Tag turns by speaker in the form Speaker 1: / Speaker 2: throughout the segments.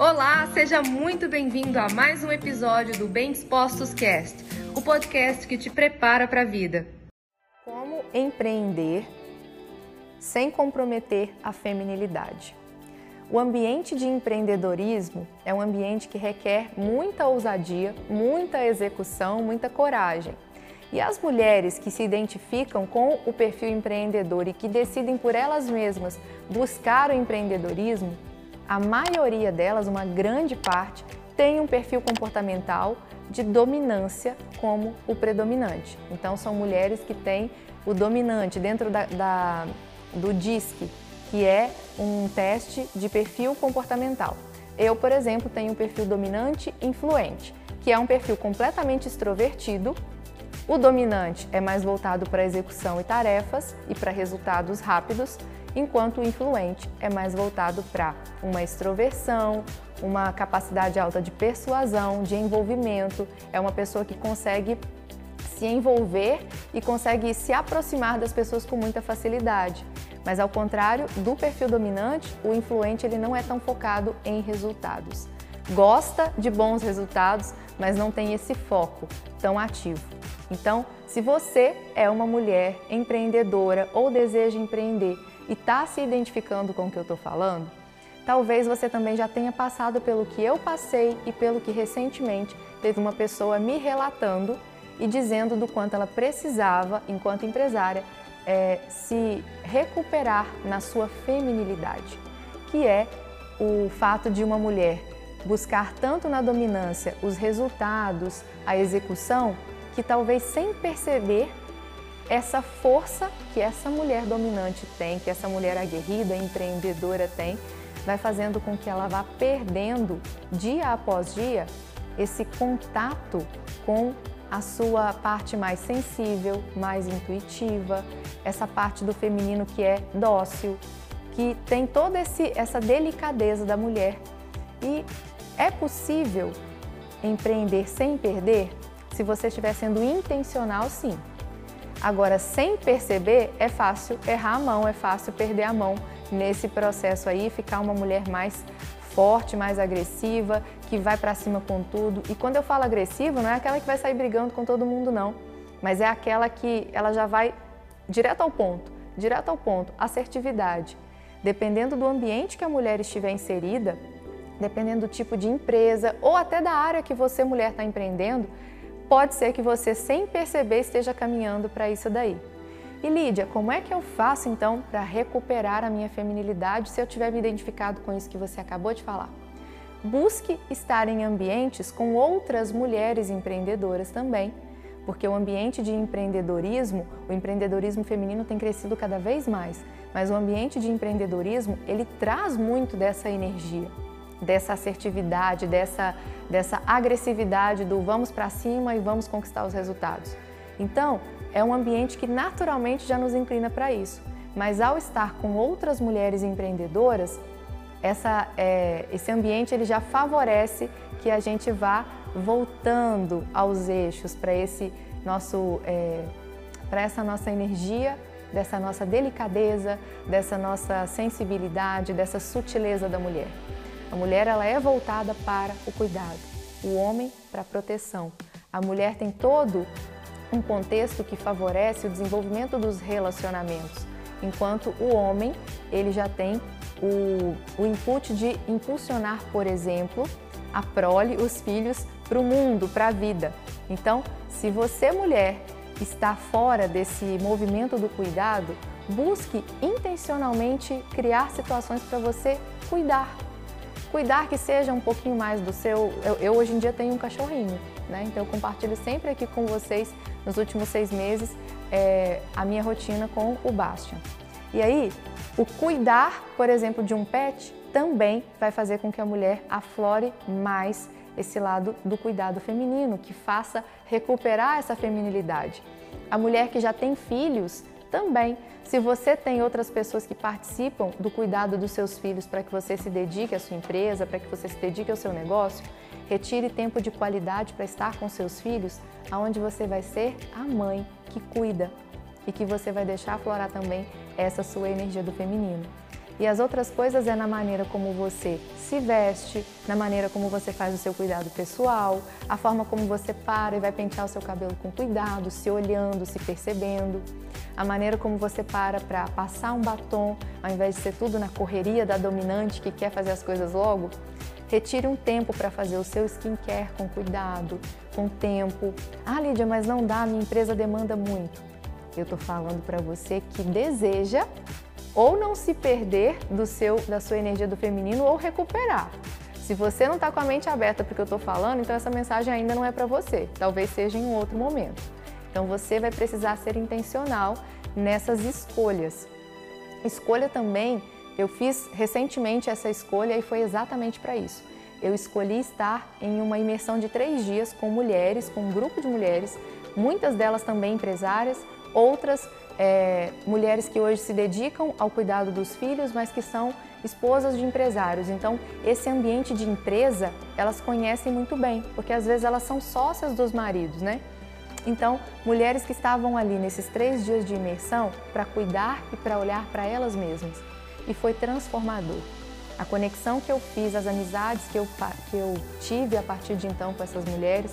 Speaker 1: Olá, seja muito bem-vindo a mais um episódio do Bem Dispostos Cast, o podcast que te prepara para a vida.
Speaker 2: Como empreender sem comprometer a feminilidade? O ambiente de empreendedorismo é um ambiente que requer muita ousadia, muita execução, muita coragem. E as mulheres que se identificam com o perfil empreendedor e que decidem por elas mesmas buscar o empreendedorismo, a maioria delas, uma grande parte, tem um perfil comportamental de dominância como o predominante. Então, são mulheres que têm o dominante dentro da, da do DISC, que é um teste de perfil comportamental. Eu, por exemplo, tenho um perfil dominante influente, que é um perfil completamente extrovertido o dominante é mais voltado para execução e tarefas e para resultados rápidos, enquanto o influente é mais voltado para uma extroversão, uma capacidade alta de persuasão, de envolvimento, é uma pessoa que consegue se envolver e consegue se aproximar das pessoas com muita facilidade. Mas ao contrário do perfil dominante, o influente ele não é tão focado em resultados. Gosta de bons resultados, mas não tem esse foco tão ativo. Então, se você é uma mulher empreendedora ou deseja empreender e está se identificando com o que eu estou falando, talvez você também já tenha passado pelo que eu passei e pelo que recentemente teve uma pessoa me relatando e dizendo do quanto ela precisava, enquanto empresária, é, se recuperar na sua feminilidade, que é o fato de uma mulher buscar tanto na dominância os resultados, a execução, que talvez sem perceber essa força que essa mulher dominante tem, que essa mulher aguerrida, empreendedora tem, vai fazendo com que ela vá perdendo dia após dia esse contato com a sua parte mais sensível, mais intuitiva, essa parte do feminino que é dócil, que tem toda esse, essa delicadeza da mulher. E é possível empreender sem perder? Se você estiver sendo intencional, sim. Agora, sem perceber, é fácil errar a mão, é fácil perder a mão nesse processo aí, ficar uma mulher mais forte, mais agressiva, que vai para cima com tudo. E quando eu falo agressiva, não é aquela que vai sair brigando com todo mundo, não. Mas é aquela que ela já vai direto ao ponto, direto ao ponto, assertividade. Dependendo do ambiente que a mulher estiver inserida, dependendo do tipo de empresa ou até da área que você, mulher, está empreendendo, pode ser que você, sem perceber, esteja caminhando para isso daí. E Lídia, como é que eu faço então para recuperar a minha feminilidade se eu tiver me identificado com isso que você acabou de falar? Busque estar em ambientes com outras mulheres empreendedoras também, porque o ambiente de empreendedorismo, o empreendedorismo feminino tem crescido cada vez mais, mas o ambiente de empreendedorismo, ele traz muito dessa energia dessa assertividade, dessa, dessa agressividade do vamos para cima e vamos conquistar os resultados. Então, é um ambiente que naturalmente já nos inclina para isso. Mas ao estar com outras mulheres empreendedoras, essa, é, esse ambiente ele já favorece que a gente vá voltando aos eixos para esse nosso é, para essa nossa energia, dessa nossa delicadeza, dessa nossa sensibilidade, dessa sutileza da mulher. A mulher ela é voltada para o cuidado, o homem para a proteção. A mulher tem todo um contexto que favorece o desenvolvimento dos relacionamentos, enquanto o homem ele já tem o, o input de impulsionar, por exemplo, a prole, os filhos para o mundo, para a vida. Então, se você mulher está fora desse movimento do cuidado, busque intencionalmente criar situações para você cuidar cuidar que seja um pouquinho mais do seu. Eu, eu, hoje em dia tenho um cachorrinho, né? Então eu compartilho sempre aqui com vocês nos últimos seis meses é, a minha rotina com o Bastian. E aí, o cuidar, por exemplo, de um pet também vai fazer com que a mulher aflore mais esse lado do cuidado feminino, que faça recuperar essa feminilidade. A mulher que já tem filhos também. Se você tem outras pessoas que participam do cuidado dos seus filhos para que você se dedique à sua empresa, para que você se dedique ao seu negócio, retire tempo de qualidade para estar com seus filhos, aonde você vai ser a mãe que cuida e que você vai deixar aflorar também essa sua energia do feminino. E as outras coisas é na maneira como você se veste, na maneira como você faz o seu cuidado pessoal, a forma como você para e vai pentear o seu cabelo com cuidado, se olhando, se percebendo, a maneira como você para para passar um batom, ao invés de ser tudo na correria da dominante que quer fazer as coisas logo. Retire um tempo para fazer o seu skincare com cuidado, com tempo. Ah, Lídia, mas não dá, minha empresa demanda muito. Eu estou falando para você que deseja ou não se perder do seu, da sua energia do feminino ou recuperar. Se você não está com a mente aberta porque eu estou falando, então essa mensagem ainda não é para você. Talvez seja em um outro momento. Então você vai precisar ser intencional nessas escolhas. Escolha também, eu fiz recentemente essa escolha e foi exatamente para isso. Eu escolhi estar em uma imersão de três dias com mulheres, com um grupo de mulheres, muitas delas também empresárias, outras é, mulheres que hoje se dedicam ao cuidado dos filhos, mas que são esposas de empresários. Então, esse ambiente de empresa, elas conhecem muito bem, porque às vezes elas são sócias dos maridos, né? Então, mulheres que estavam ali nesses três dias de imersão para cuidar e para olhar para elas mesmas. E foi transformador. A conexão que eu fiz, as amizades que eu, que eu tive a partir de então com essas mulheres,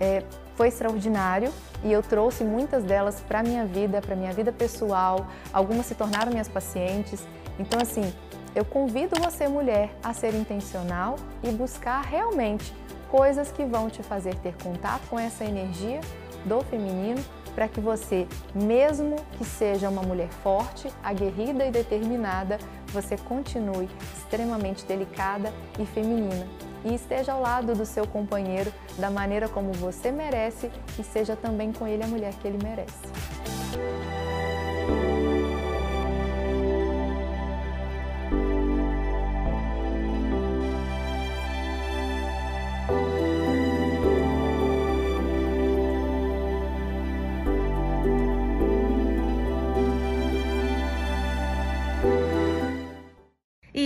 Speaker 2: é, foi extraordinário e eu trouxe muitas delas para minha vida, para minha vida pessoal. Algumas se tornaram minhas pacientes. Então, assim, eu convido você, mulher, a ser intencional e buscar realmente coisas que vão te fazer ter contato com essa energia do feminino para que você, mesmo que seja uma mulher forte, aguerrida e determinada, você continue extremamente delicada e feminina e esteja ao lado do seu companheiro da maneira como você merece e seja também com ele a mulher que ele merece.